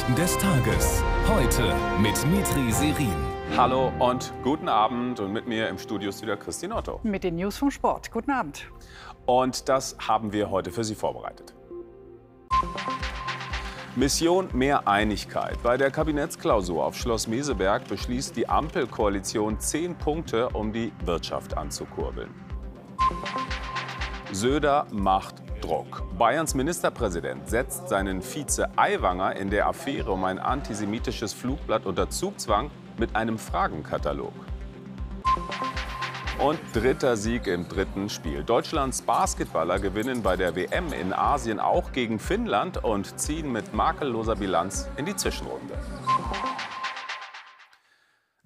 Nachrichten des Tages. Heute mit Mitri Serin. Hallo und guten Abend. Und mit mir im Studio ist wieder Christine Otto. Mit den News vom Sport. Guten Abend. Und das haben wir heute für Sie vorbereitet. Mission mehr Einigkeit. Bei der Kabinettsklausur auf Schloss Meseberg beschließt die Ampelkoalition zehn Punkte, um die Wirtschaft anzukurbeln. Söder macht Druck. Bayerns Ministerpräsident setzt seinen Vize Aiwanger in der Affäre um ein antisemitisches Flugblatt unter Zugzwang mit einem Fragenkatalog. Und dritter Sieg im dritten Spiel. Deutschlands Basketballer gewinnen bei der WM in Asien auch gegen Finnland und ziehen mit makelloser Bilanz in die Zwischenrunde.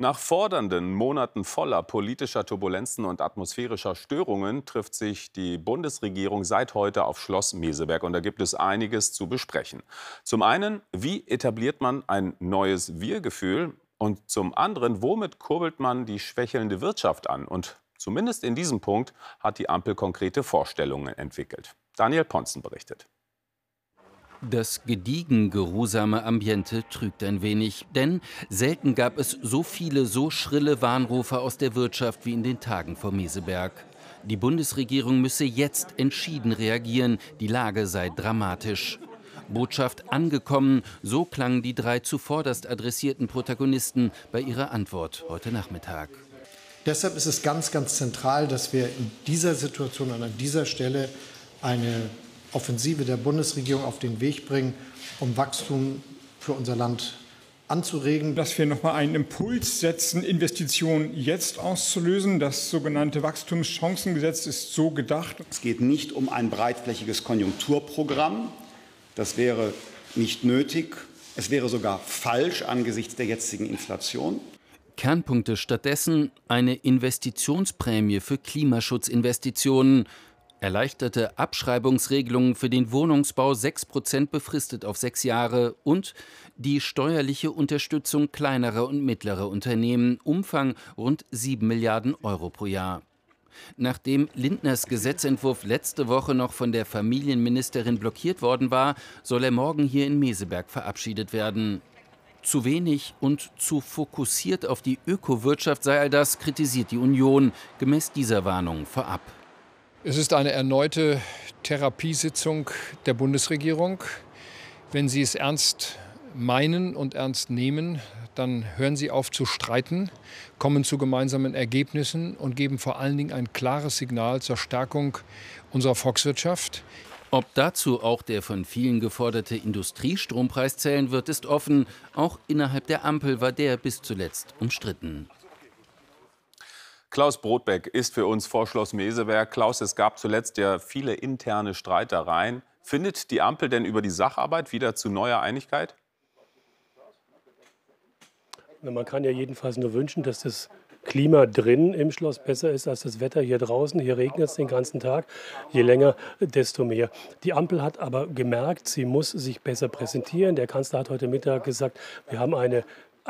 Nach fordernden Monaten voller politischer Turbulenzen und atmosphärischer Störungen trifft sich die Bundesregierung seit heute auf Schloss Meseberg. Und da gibt es einiges zu besprechen. Zum einen, wie etabliert man ein neues Wir-Gefühl? Und zum anderen, womit kurbelt man die schwächelnde Wirtschaft an? Und zumindest in diesem Punkt hat die Ampel konkrete Vorstellungen entwickelt. Daniel Ponzen berichtet. Das gediegen geruhsame Ambiente trügt ein wenig, denn selten gab es so viele so schrille Warnrufe aus der Wirtschaft wie in den Tagen vor Meseberg. Die Bundesregierung müsse jetzt entschieden reagieren, die Lage sei dramatisch. Botschaft angekommen, so klangen die drei zuvorderst adressierten Protagonisten bei ihrer Antwort heute Nachmittag. Deshalb ist es ganz, ganz zentral, dass wir in dieser Situation und an dieser Stelle eine Offensive der Bundesregierung auf den Weg bringen, um Wachstum für unser Land anzuregen. Dass wir noch mal einen Impuls setzen, Investitionen jetzt auszulösen. Das sogenannte Wachstumschancengesetz ist so gedacht. Es geht nicht um ein breitflächiges Konjunkturprogramm. Das wäre nicht nötig. Es wäre sogar falsch angesichts der jetzigen Inflation. Kernpunkte stattdessen eine Investitionsprämie für Klimaschutzinvestitionen, erleichterte Abschreibungsregelungen für den Wohnungsbau 6% befristet auf sechs Jahre und die steuerliche Unterstützung kleinerer und mittlerer Unternehmen, Umfang rund 7 Milliarden Euro pro Jahr. Nachdem Lindners Gesetzentwurf letzte Woche noch von der Familienministerin blockiert worden war, soll er morgen hier in Meseberg verabschiedet werden. Zu wenig und zu fokussiert auf die Ökowirtschaft sei all das, kritisiert die Union, gemäß dieser Warnung vorab. Es ist eine erneute Therapiesitzung der Bundesregierung. Wenn Sie es ernst meinen und ernst nehmen, dann hören Sie auf zu streiten, kommen zu gemeinsamen Ergebnissen und geben vor allen Dingen ein klares Signal zur Stärkung unserer Volkswirtschaft. Ob dazu auch der von vielen geforderte Industriestrompreis zählen wird, ist offen. Auch innerhalb der Ampel war der bis zuletzt umstritten. Klaus Brotbeck ist für uns vor Schloss Meseberg. Klaus, es gab zuletzt ja viele interne Streitereien. Findet die Ampel denn über die Sacharbeit wieder zu neuer Einigkeit? Man kann ja jedenfalls nur wünschen, dass das Klima drin im Schloss besser ist als das Wetter hier draußen. Hier regnet es den ganzen Tag. Je länger, desto mehr. Die Ampel hat aber gemerkt, sie muss sich besser präsentieren. Der Kanzler hat heute Mittag gesagt, wir haben eine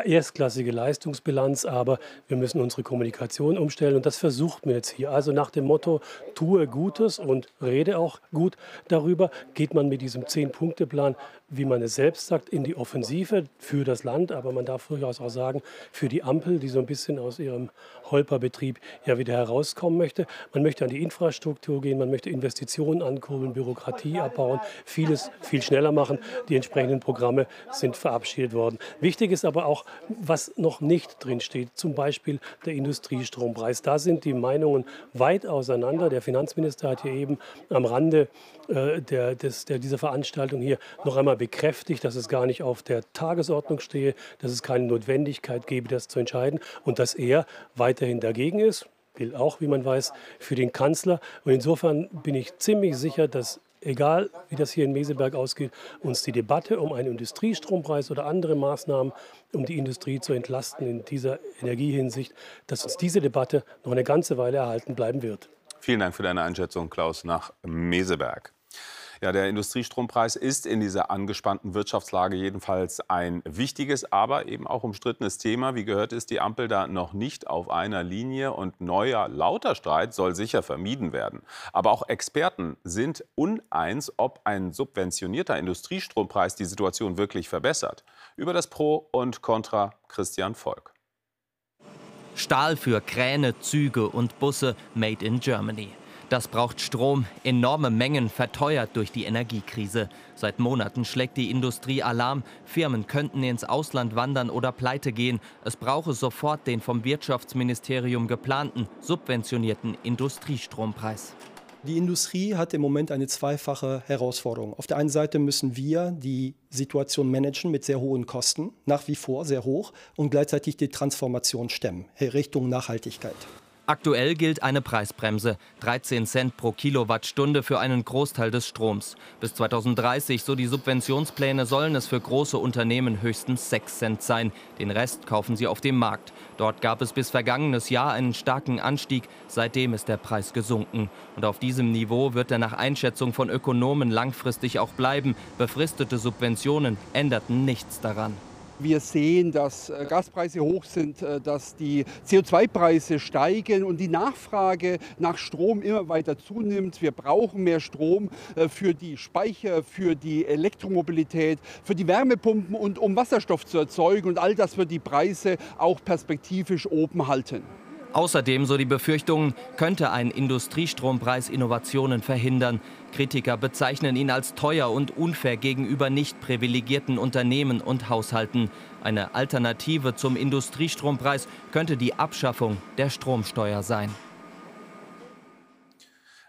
erstklassige Leistungsbilanz, aber wir müssen unsere Kommunikation umstellen und das versucht man jetzt hier. Also nach dem Motto, tue Gutes und rede auch gut darüber, geht man mit diesem Zehn-Punkte-Plan, wie man es selbst sagt, in die Offensive für das Land, aber man darf durchaus auch sagen, für die Ampel, die so ein bisschen aus ihrem Holperbetrieb ja wieder herauskommen möchte. Man möchte an die Infrastruktur gehen, man möchte Investitionen ankurbeln, Bürokratie abbauen, vieles viel schneller machen. Die entsprechenden Programme sind verabschiedet worden. Wichtig ist aber auch, was noch nicht drin steht, zum Beispiel der Industriestrompreis. Da sind die Meinungen weit auseinander. Der Finanzminister hat hier eben am Rande äh, der, des, der, dieser Veranstaltung hier noch einmal bekräftigt, dass es gar nicht auf der Tagesordnung stehe, dass es keine Notwendigkeit gebe, das zu entscheiden und dass er weiterhin dagegen ist gilt auch, wie man weiß, für den Kanzler. Und insofern bin ich ziemlich sicher, dass egal wie das hier in Meseberg ausgeht, uns die Debatte um einen Industriestrompreis oder andere Maßnahmen, um die Industrie zu entlasten in dieser Energiehinsicht, dass uns diese Debatte noch eine ganze Weile erhalten bleiben wird. Vielen Dank für deine Einschätzung, Klaus, nach Meseberg. Ja, der Industriestrompreis ist in dieser angespannten Wirtschaftslage jedenfalls ein wichtiges, aber eben auch umstrittenes Thema. Wie gehört ist die Ampel da noch nicht auf einer Linie und neuer lauter Streit soll sicher vermieden werden. Aber auch Experten sind uneins, ob ein subventionierter Industriestrompreis die Situation wirklich verbessert. Über das Pro und Contra Christian Volk. Stahl für Kräne, Züge und Busse made in Germany. Das braucht Strom, enorme Mengen, verteuert durch die Energiekrise. Seit Monaten schlägt die Industrie Alarm. Firmen könnten ins Ausland wandern oder pleite gehen. Es brauche sofort den vom Wirtschaftsministerium geplanten, subventionierten Industriestrompreis. Die Industrie hat im Moment eine zweifache Herausforderung. Auf der einen Seite müssen wir die Situation managen mit sehr hohen Kosten, nach wie vor sehr hoch, und gleichzeitig die Transformation stemmen, Richtung Nachhaltigkeit. Aktuell gilt eine Preisbremse, 13 Cent pro Kilowattstunde für einen Großteil des Stroms. Bis 2030, so die Subventionspläne, sollen es für große Unternehmen höchstens 6 Cent sein. Den Rest kaufen sie auf dem Markt. Dort gab es bis vergangenes Jahr einen starken Anstieg. Seitdem ist der Preis gesunken. Und auf diesem Niveau wird er nach Einschätzung von Ökonomen langfristig auch bleiben. Befristete Subventionen änderten nichts daran. Wir sehen, dass äh, Gaspreise hoch sind, äh, dass die CO2-Preise steigen und die Nachfrage nach Strom immer weiter zunimmt. Wir brauchen mehr Strom äh, für die Speicher, für die Elektromobilität, für die Wärmepumpen und um Wasserstoff zu erzeugen. Und all das wird die Preise auch perspektivisch oben halten. Außerdem, so die Befürchtung, könnte ein Industriestrompreis Innovationen verhindern. Kritiker bezeichnen ihn als teuer und unfair gegenüber nicht privilegierten Unternehmen und Haushalten. Eine Alternative zum Industriestrompreis könnte die Abschaffung der Stromsteuer sein.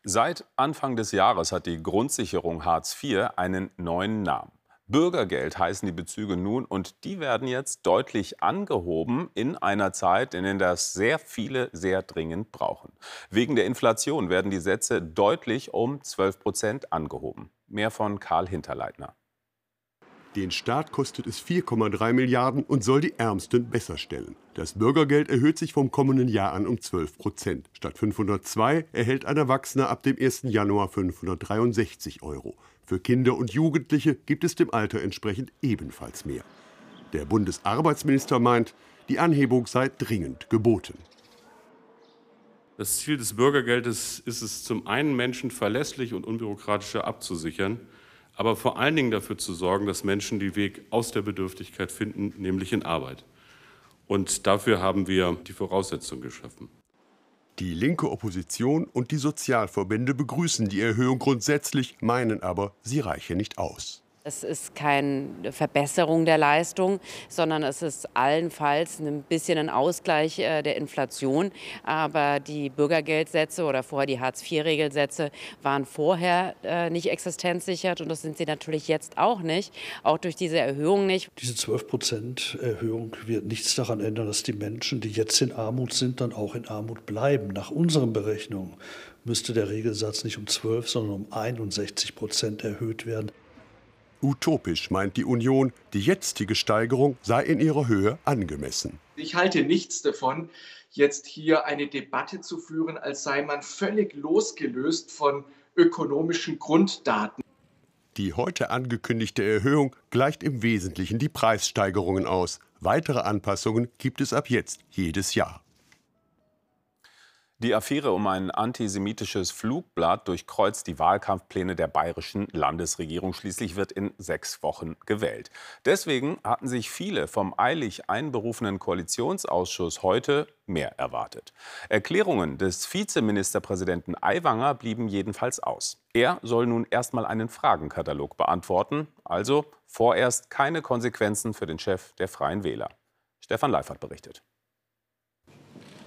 Seit Anfang des Jahres hat die Grundsicherung Hartz IV einen neuen Namen. Bürgergeld heißen die Bezüge nun und die werden jetzt deutlich angehoben in einer Zeit, in der das sehr viele sehr dringend brauchen. Wegen der Inflation werden die Sätze deutlich um 12 Prozent angehoben. Mehr von Karl Hinterleitner. Den Staat kostet es 4,3 Milliarden und soll die Ärmsten besser stellen. Das Bürgergeld erhöht sich vom kommenden Jahr an um 12 Prozent. Statt 502 erhält ein Erwachsener ab dem 1. Januar 563 Euro. Für Kinder und Jugendliche gibt es dem Alter entsprechend ebenfalls mehr. Der Bundesarbeitsminister meint, die Anhebung sei dringend geboten. Das Ziel des Bürgergeldes ist es, zum einen Menschen verlässlich und unbürokratischer abzusichern, aber vor allen Dingen dafür zu sorgen, dass Menschen den Weg aus der Bedürftigkeit finden, nämlich in Arbeit. Und dafür haben wir die Voraussetzungen geschaffen. Die linke Opposition und die Sozialverbände begrüßen die Erhöhung grundsätzlich, meinen aber, sie reiche nicht aus. Es ist keine Verbesserung der Leistung, sondern es ist allenfalls ein bisschen ein Ausgleich äh, der Inflation. Aber die Bürgergeldsätze oder vorher die Hartz-IV-Regelsätze waren vorher äh, nicht existenzsichert und das sind sie natürlich jetzt auch nicht, auch durch diese Erhöhung nicht. Diese 12 Prozent Erhöhung wird nichts daran ändern, dass die Menschen, die jetzt in Armut sind, dann auch in Armut bleiben. Nach unseren Berechnungen müsste der Regelsatz nicht um 12, sondern um 61 Prozent erhöht werden. Utopisch meint die Union, die jetzige Steigerung sei in ihrer Höhe angemessen. Ich halte nichts davon, jetzt hier eine Debatte zu führen, als sei man völlig losgelöst von ökonomischen Grunddaten. Die heute angekündigte Erhöhung gleicht im Wesentlichen die Preissteigerungen aus. Weitere Anpassungen gibt es ab jetzt jedes Jahr. Die Affäre um ein antisemitisches Flugblatt durchkreuzt die Wahlkampfpläne der bayerischen Landesregierung. Schließlich wird in sechs Wochen gewählt. Deswegen hatten sich viele vom eilig einberufenen Koalitionsausschuss heute mehr erwartet. Erklärungen des Vizeministerpräsidenten Aiwanger blieben jedenfalls aus. Er soll nun erstmal einen Fragenkatalog beantworten. Also vorerst keine Konsequenzen für den Chef der Freien Wähler. Stefan Leifert berichtet.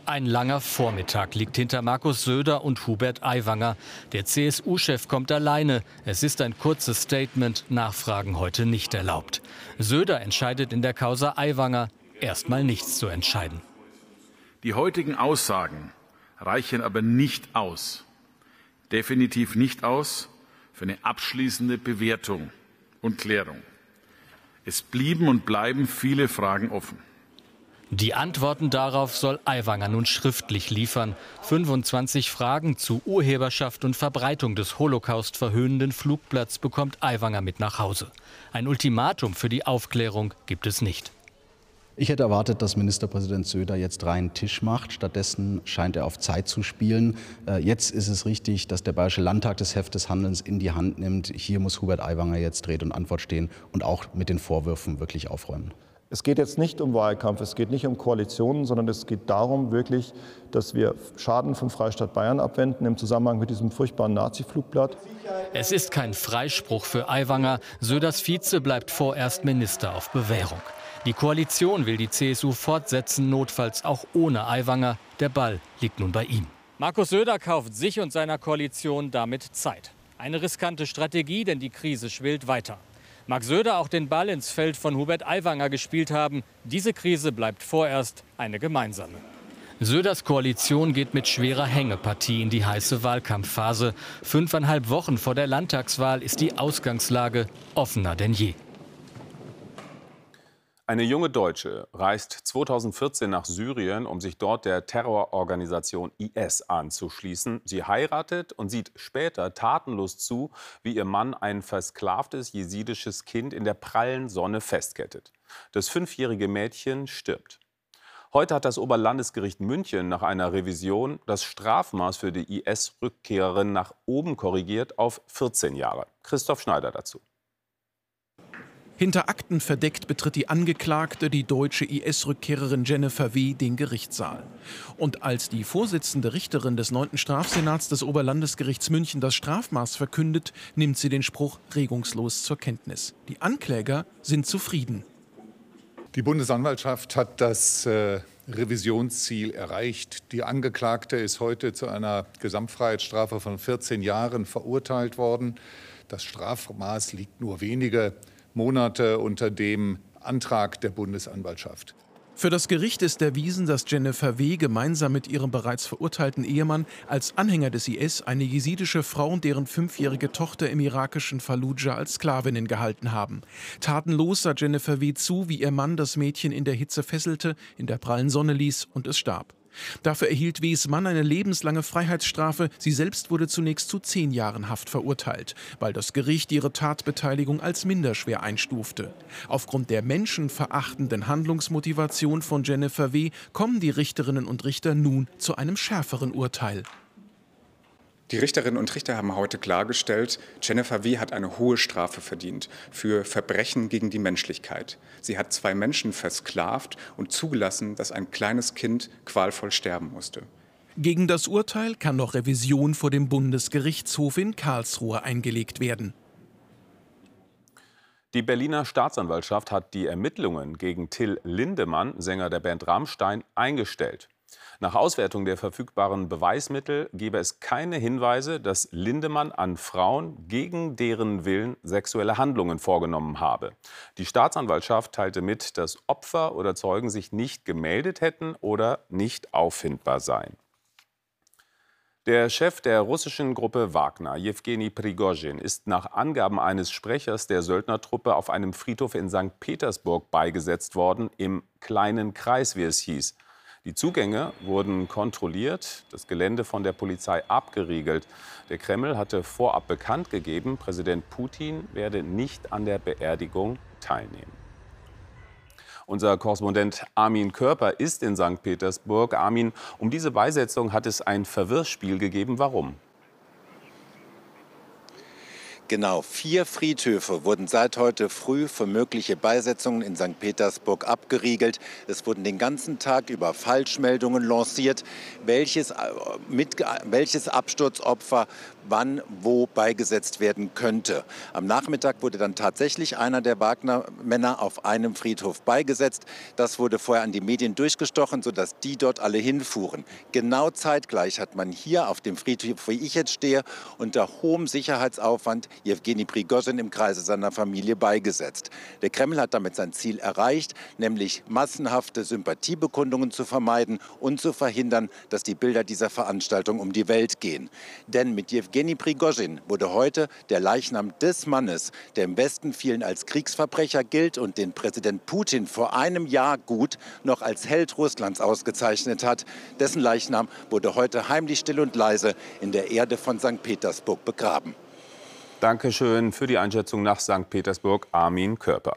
Ein langer Vormittag liegt hinter Markus Söder und Hubert Aiwanger. Der CSU-Chef kommt alleine. Es ist ein kurzes Statement. Nachfragen heute nicht erlaubt. Söder entscheidet in der Causa Aiwanger. Erstmal nichts zu entscheiden. Die heutigen Aussagen reichen aber nicht aus. Definitiv nicht aus für eine abschließende Bewertung und Klärung. Es blieben und bleiben viele Fragen offen. Die Antworten darauf soll Aiwanger nun schriftlich liefern. 25 Fragen zu Urheberschaft und Verbreitung des Holocaust verhöhnenden Flugplatz bekommt Aiwanger mit nach Hause. Ein Ultimatum für die Aufklärung gibt es nicht. Ich hätte erwartet, dass Ministerpräsident Söder jetzt reinen Tisch macht. Stattdessen scheint er auf Zeit zu spielen. Äh, jetzt ist es richtig, dass der Bayerische Landtag das Heft des Handelns in die Hand nimmt. Hier muss Hubert Aiwanger jetzt Rede und Antwort stehen und auch mit den Vorwürfen wirklich aufräumen. Es geht jetzt nicht um Wahlkampf, es geht nicht um Koalitionen, sondern es geht darum wirklich, dass wir Schaden vom Freistaat Bayern abwenden im Zusammenhang mit diesem furchtbaren Nazi-Flugblatt. Es ist kein Freispruch für Aiwanger. Söders Vize bleibt vorerst Minister auf Bewährung. Die Koalition will die CSU fortsetzen, notfalls auch ohne Aiwanger. Der Ball liegt nun bei ihm. Markus Söder kauft sich und seiner Koalition damit Zeit. Eine riskante Strategie, denn die Krise schwillt weiter. Mag Söder auch den Ball ins Feld von Hubert Aiwanger gespielt haben, diese Krise bleibt vorerst eine gemeinsame. Söders Koalition geht mit schwerer Hängepartie in die heiße Wahlkampfphase. Fünfeinhalb Wochen vor der Landtagswahl ist die Ausgangslage offener denn je. Eine junge Deutsche reist 2014 nach Syrien, um sich dort der Terrororganisation IS anzuschließen. Sie heiratet und sieht später tatenlos zu, wie ihr Mann ein versklavtes jesidisches Kind in der prallen Sonne festkettet. Das fünfjährige Mädchen stirbt. Heute hat das Oberlandesgericht München nach einer Revision das Strafmaß für die IS-Rückkehrerin nach oben korrigiert auf 14 Jahre. Christoph Schneider dazu. Hinter Akten verdeckt betritt die Angeklagte, die deutsche IS-Rückkehrerin Jennifer W., den Gerichtssaal. Und als die Vorsitzende Richterin des 9. Strafsenats des Oberlandesgerichts München das Strafmaß verkündet, nimmt sie den Spruch regungslos zur Kenntnis. Die Ankläger sind zufrieden. Die Bundesanwaltschaft hat das äh, Revisionsziel erreicht. Die Angeklagte ist heute zu einer Gesamtfreiheitsstrafe von 14 Jahren verurteilt worden. Das Strafmaß liegt nur wenige Monate unter dem Antrag der Bundesanwaltschaft. Für das Gericht ist erwiesen, dass Jennifer W. gemeinsam mit ihrem bereits verurteilten Ehemann als Anhänger des IS eine jesidische Frau und deren fünfjährige Tochter im irakischen Fallujah als Sklavinnen gehalten haben. Tatenlos sah Jennifer W. zu, wie ihr Mann das Mädchen in der Hitze fesselte, in der prallen Sonne ließ und es starb. Dafür erhielt W.s Mann eine lebenslange Freiheitsstrafe. Sie selbst wurde zunächst zu zehn Jahren Haft verurteilt, weil das Gericht ihre Tatbeteiligung als minderschwer einstufte. Aufgrund der menschenverachtenden Handlungsmotivation von Jennifer W. kommen die Richterinnen und Richter nun zu einem schärferen Urteil. Die Richterinnen und Richter haben heute klargestellt, Jennifer W. hat eine hohe Strafe verdient für Verbrechen gegen die Menschlichkeit. Sie hat zwei Menschen versklavt und zugelassen, dass ein kleines Kind qualvoll sterben musste. Gegen das Urteil kann noch Revision vor dem Bundesgerichtshof in Karlsruhe eingelegt werden. Die Berliner Staatsanwaltschaft hat die Ermittlungen gegen Till Lindemann, Sänger der Band Rammstein, eingestellt. Nach Auswertung der verfügbaren Beweismittel gebe es keine Hinweise, dass Lindemann an Frauen gegen deren Willen sexuelle Handlungen vorgenommen habe. Die Staatsanwaltschaft teilte mit, dass Opfer oder Zeugen sich nicht gemeldet hätten oder nicht auffindbar seien. Der Chef der russischen Gruppe Wagner, Jewgeni Prigozhin, ist nach Angaben eines Sprechers der Söldnertruppe auf einem Friedhof in St. Petersburg beigesetzt worden, im kleinen Kreis, wie es hieß. Die Zugänge wurden kontrolliert, das Gelände von der Polizei abgeriegelt. Der Kreml hatte vorab bekannt gegeben, Präsident Putin werde nicht an der Beerdigung teilnehmen. Unser Korrespondent Armin Körper ist in St. Petersburg. Armin, um diese Beisetzung hat es ein Verwirrspiel gegeben. Warum? Genau, vier Friedhöfe wurden seit heute früh für mögliche Beisetzungen in St. Petersburg abgeriegelt. Es wurden den ganzen Tag über Falschmeldungen lanciert, welches, äh, mit, welches Absturzopfer wann wo beigesetzt werden könnte. Am Nachmittag wurde dann tatsächlich einer der Wagner-Männer auf einem Friedhof beigesetzt. Das wurde vorher an die Medien durchgestochen, sodass die dort alle hinfuhren. Genau zeitgleich hat man hier auf dem Friedhof, wo ich jetzt stehe, unter hohem Sicherheitsaufwand Jewgeni Prigozhin im Kreise seiner Familie beigesetzt. Der Kreml hat damit sein Ziel erreicht, nämlich massenhafte Sympathiebekundungen zu vermeiden und zu verhindern, dass die Bilder dieser Veranstaltung um die Welt gehen. Denn mit Jewgeni Prigozhin wurde heute der Leichnam des Mannes, der im Westen vielen als Kriegsverbrecher gilt und den Präsident Putin vor einem Jahr gut noch als Held Russlands ausgezeichnet hat, dessen Leichnam wurde heute heimlich still und leise in der Erde von St. Petersburg begraben. Dankeschön für die Einschätzung nach St. Petersburg, Armin Körper.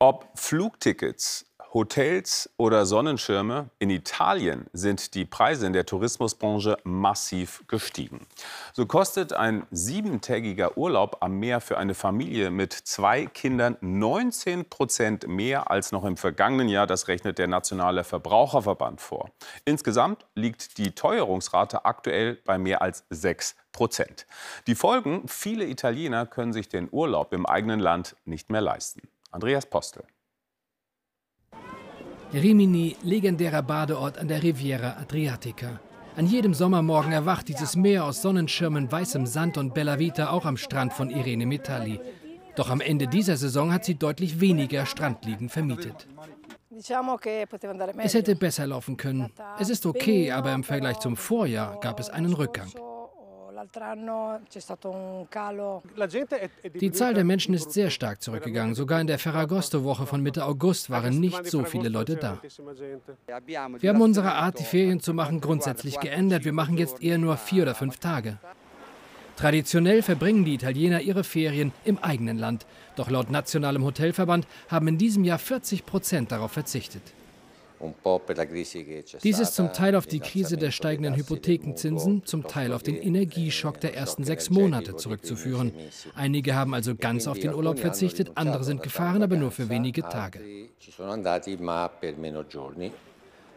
Ob Flugtickets, Hotels oder Sonnenschirme, in Italien sind die Preise in der Tourismusbranche massiv gestiegen. So kostet ein siebentägiger Urlaub am Meer für eine Familie mit zwei Kindern 19 Prozent mehr als noch im vergangenen Jahr. Das rechnet der Nationale Verbraucherverband vor. Insgesamt liegt die Teuerungsrate aktuell bei mehr als 6 Prozent. Die Folgen, viele Italiener können sich den Urlaub im eigenen Land nicht mehr leisten. Andreas Postel. Rimini, legendärer Badeort an der Riviera Adriatica. An jedem Sommermorgen erwacht dieses Meer aus Sonnenschirmen, weißem Sand und Bella Vita auch am Strand von Irene Metalli. Doch am Ende dieser Saison hat sie deutlich weniger Strandliegen vermietet. Es hätte besser laufen können. Es ist okay, aber im Vergleich zum Vorjahr gab es einen Rückgang. Die Zahl der Menschen ist sehr stark zurückgegangen. Sogar in der Ferragosto-Woche von Mitte August waren nicht so viele Leute da. Wir haben unsere Art, die Ferien zu machen, grundsätzlich geändert. Wir machen jetzt eher nur vier oder fünf Tage. Traditionell verbringen die Italiener ihre Ferien im eigenen Land. Doch laut Nationalem Hotelverband haben in diesem Jahr 40 Prozent darauf verzichtet. Dies ist zum Teil auf die Krise der steigenden Hypothekenzinsen, zum Teil auf den Energieschock der ersten sechs Monate zurückzuführen. Einige haben also ganz auf den Urlaub verzichtet, andere sind gefahren, aber nur für wenige Tage.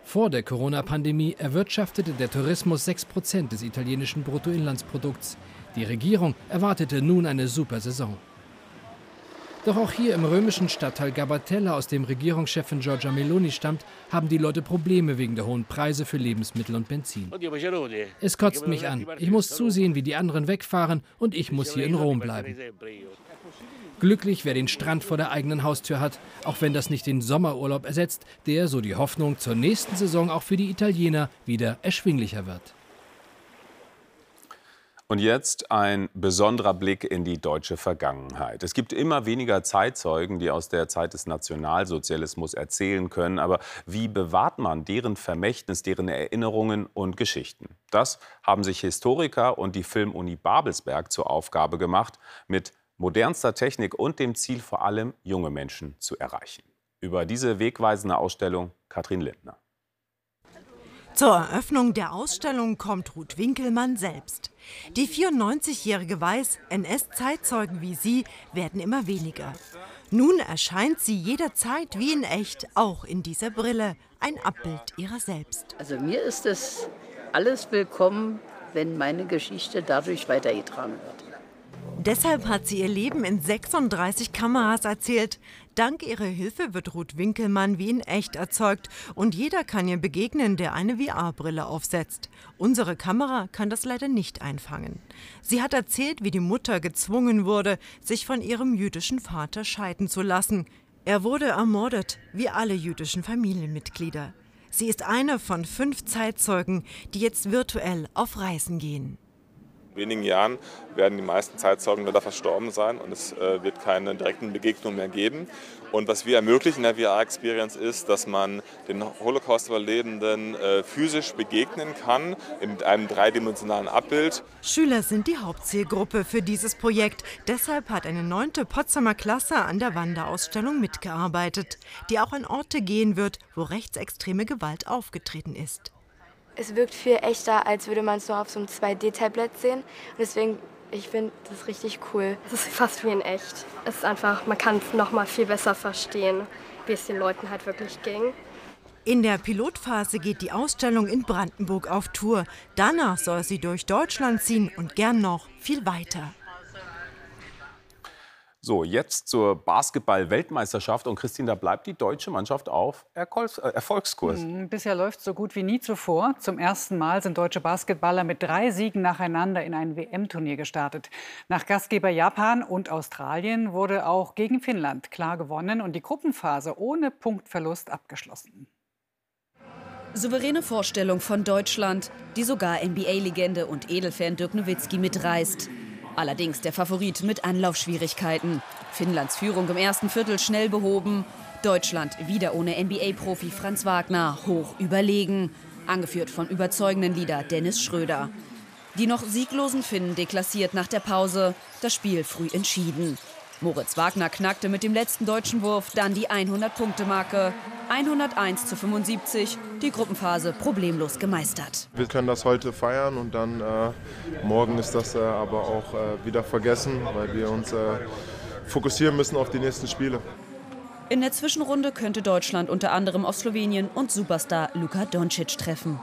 Vor der Corona-Pandemie erwirtschaftete der Tourismus 6 Prozent des italienischen Bruttoinlandsprodukts. Die Regierung erwartete nun eine super Saison. Doch auch hier im römischen Stadtteil Gabatella, aus dem Regierungschefin Giorgia Meloni stammt, haben die Leute Probleme wegen der hohen Preise für Lebensmittel und Benzin. Es kotzt mich an. Ich muss zusehen, wie die anderen wegfahren und ich muss hier in Rom bleiben. Glücklich, wer den Strand vor der eigenen Haustür hat, auch wenn das nicht den Sommerurlaub ersetzt, der, so die Hoffnung, zur nächsten Saison auch für die Italiener wieder erschwinglicher wird. Und jetzt ein besonderer Blick in die deutsche Vergangenheit. Es gibt immer weniger Zeitzeugen, die aus der Zeit des Nationalsozialismus erzählen können. Aber wie bewahrt man deren Vermächtnis, deren Erinnerungen und Geschichten? Das haben sich Historiker und die Filmuni Babelsberg zur Aufgabe gemacht, mit modernster Technik und dem Ziel, vor allem junge Menschen zu erreichen. Über diese wegweisende Ausstellung Katrin Lindner. Zur Eröffnung der Ausstellung kommt Ruth Winkelmann selbst. Die 94-Jährige weiß, NS-Zeitzeugen wie sie werden immer weniger. Nun erscheint sie jederzeit wie in echt, auch in dieser Brille, ein Abbild ihrer selbst. Also mir ist es alles willkommen, wenn meine Geschichte dadurch weitergetragen wird. Deshalb hat sie ihr Leben in 36 Kameras erzählt. Dank ihrer Hilfe wird Ruth Winkelmann wie in echt erzeugt und jeder kann ihr begegnen, der eine VR-Brille aufsetzt. Unsere Kamera kann das leider nicht einfangen. Sie hat erzählt, wie die Mutter gezwungen wurde, sich von ihrem jüdischen Vater scheiden zu lassen. Er wurde ermordet, wie alle jüdischen Familienmitglieder. Sie ist eine von fünf Zeitzeugen, die jetzt virtuell auf Reisen gehen wenigen Jahren werden die meisten Zeitzeugen leider verstorben sein und es äh, wird keine direkten Begegnungen mehr geben. Und was wir ermöglichen in der VR-Experience ist, dass man den Holocaust-Überlebenden äh, physisch begegnen kann in einem dreidimensionalen Abbild. Schüler sind die Hauptzielgruppe für dieses Projekt. Deshalb hat eine neunte Potsdamer Klasse an der Wanderausstellung mitgearbeitet, die auch an Orte gehen wird, wo rechtsextreme Gewalt aufgetreten ist es wirkt viel echter, als würde man es nur auf so einem 2D-Tablet sehen. Und deswegen, ich finde das richtig cool. Es ist fast wie in echt. Es ist einfach, man kann es noch mal viel besser verstehen, wie es den Leuten halt wirklich ging. In der Pilotphase geht die Ausstellung in Brandenburg auf Tour. Danach soll sie durch Deutschland ziehen und gern noch viel weiter. So, jetzt zur Basketball-Weltmeisterschaft. Und Christine, da bleibt die deutsche Mannschaft auf äh, Erfolgskurs. Mhm, bisher läuft es so gut wie nie zuvor. Zum ersten Mal sind deutsche Basketballer mit drei Siegen nacheinander in ein WM-Turnier gestartet. Nach Gastgeber Japan und Australien wurde auch gegen Finnland klar gewonnen und die Gruppenphase ohne Punktverlust abgeschlossen. Souveräne Vorstellung von Deutschland, die sogar NBA-Legende und Edelfan Dirk Nowitzki mitreißt. Allerdings der Favorit mit Anlaufschwierigkeiten. Finnlands Führung im ersten Viertel schnell behoben. Deutschland wieder ohne NBA-Profi Franz Wagner hoch überlegen. Angeführt von überzeugenden Leader Dennis Schröder. Die noch sieglosen Finnen deklassiert nach der Pause. Das Spiel früh entschieden. Moritz Wagner knackte mit dem letzten deutschen Wurf dann die 100-Punkte-Marke. 101 zu 75, die Gruppenphase problemlos gemeistert. Wir können das heute feiern und dann äh, morgen ist das äh, aber auch äh, wieder vergessen, weil wir uns äh, fokussieren müssen auf die nächsten Spiele. In der Zwischenrunde könnte Deutschland unter anderem auf Slowenien und Superstar Luka Doncic treffen.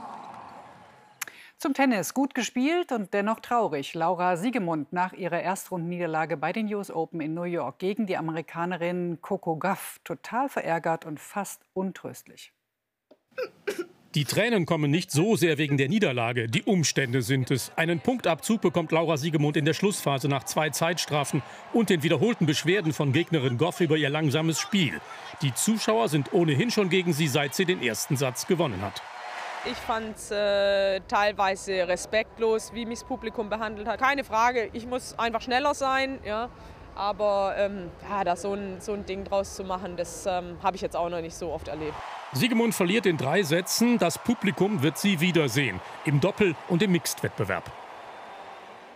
Zum Tennis. Gut gespielt und dennoch traurig. Laura Siegemund nach ihrer Erstrundenniederlage bei den US Open in New York gegen die Amerikanerin Coco Gauff total verärgert und fast untröstlich. Die Tränen kommen nicht so sehr wegen der Niederlage. Die Umstände sind es. Einen Punktabzug bekommt Laura Siegemund in der Schlussphase nach zwei Zeitstrafen und den wiederholten Beschwerden von Gegnerin Goff über ihr langsames Spiel. Die Zuschauer sind ohnehin schon gegen sie, seit sie den ersten Satz gewonnen hat. Ich fand es äh, teilweise respektlos, wie mich das Publikum behandelt hat. Keine Frage, ich muss einfach schneller sein. Ja. Aber ähm, ja, da so ein, so ein Ding draus zu machen, das ähm, habe ich jetzt auch noch nicht so oft erlebt. Siegemund verliert in drei Sätzen. Das Publikum wird sie wiedersehen. Im Doppel- und im Mixed-Wettbewerb.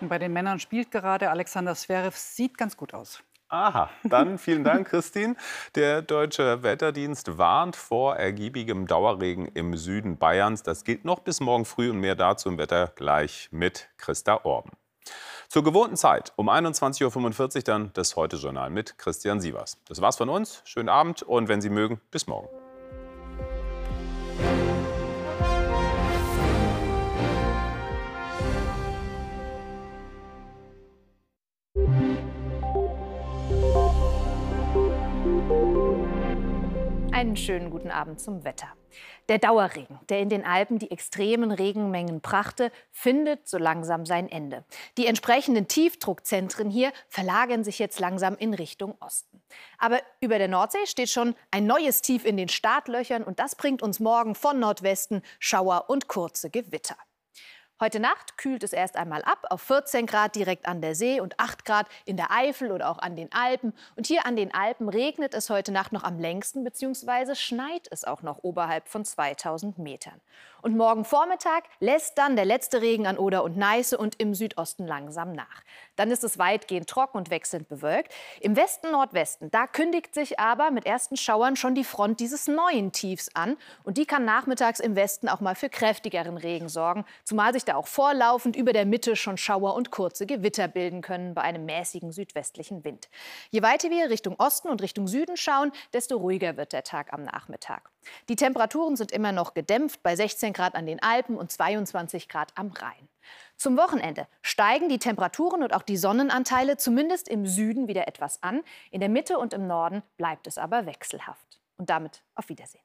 Bei den Männern spielt gerade Alexander Zverev. Sieht ganz gut aus. Aha, dann vielen Dank, Christine. Der Deutsche Wetterdienst warnt vor ergiebigem Dauerregen im Süden Bayerns. Das gilt noch bis morgen früh und mehr dazu im Wetter gleich mit Christa Orben. Zur gewohnten Zeit um 21.45 Uhr dann das Heute-Journal mit Christian Sievers. Das war's von uns. Schönen Abend und wenn Sie mögen, bis morgen. Einen schönen guten Abend zum Wetter. Der Dauerregen, der in den Alpen die extremen Regenmengen brachte, findet so langsam sein Ende. Die entsprechenden Tiefdruckzentren hier verlagern sich jetzt langsam in Richtung Osten. Aber über der Nordsee steht schon ein neues Tief in den Startlöchern und das bringt uns morgen von Nordwesten Schauer und kurze Gewitter. Heute Nacht kühlt es erst einmal ab auf 14 Grad direkt an der See und 8 Grad in der Eifel oder auch an den Alpen. Und hier an den Alpen regnet es heute Nacht noch am längsten bzw. schneit es auch noch oberhalb von 2000 Metern. Und morgen Vormittag lässt dann der letzte Regen an Oder und Neiße und im Südosten langsam nach. Dann ist es weitgehend trocken und wechselnd bewölkt. Im Westen, Nordwesten, da kündigt sich aber mit ersten Schauern schon die Front dieses neuen Tiefs an. Und die kann nachmittags im Westen auch mal für kräftigeren Regen sorgen, zumal sich da auch vorlaufend über der Mitte schon Schauer und kurze Gewitter bilden können bei einem mäßigen südwestlichen Wind. Je weiter wir Richtung Osten und Richtung Süden schauen, desto ruhiger wird der Tag am Nachmittag. Die Temperaturen sind immer noch gedämpft bei 16 Grad an den Alpen und 22 Grad am Rhein. Zum Wochenende steigen die Temperaturen und auch die Sonnenanteile zumindest im Süden wieder etwas an. In der Mitte und im Norden bleibt es aber wechselhaft. Und damit auf Wiedersehen.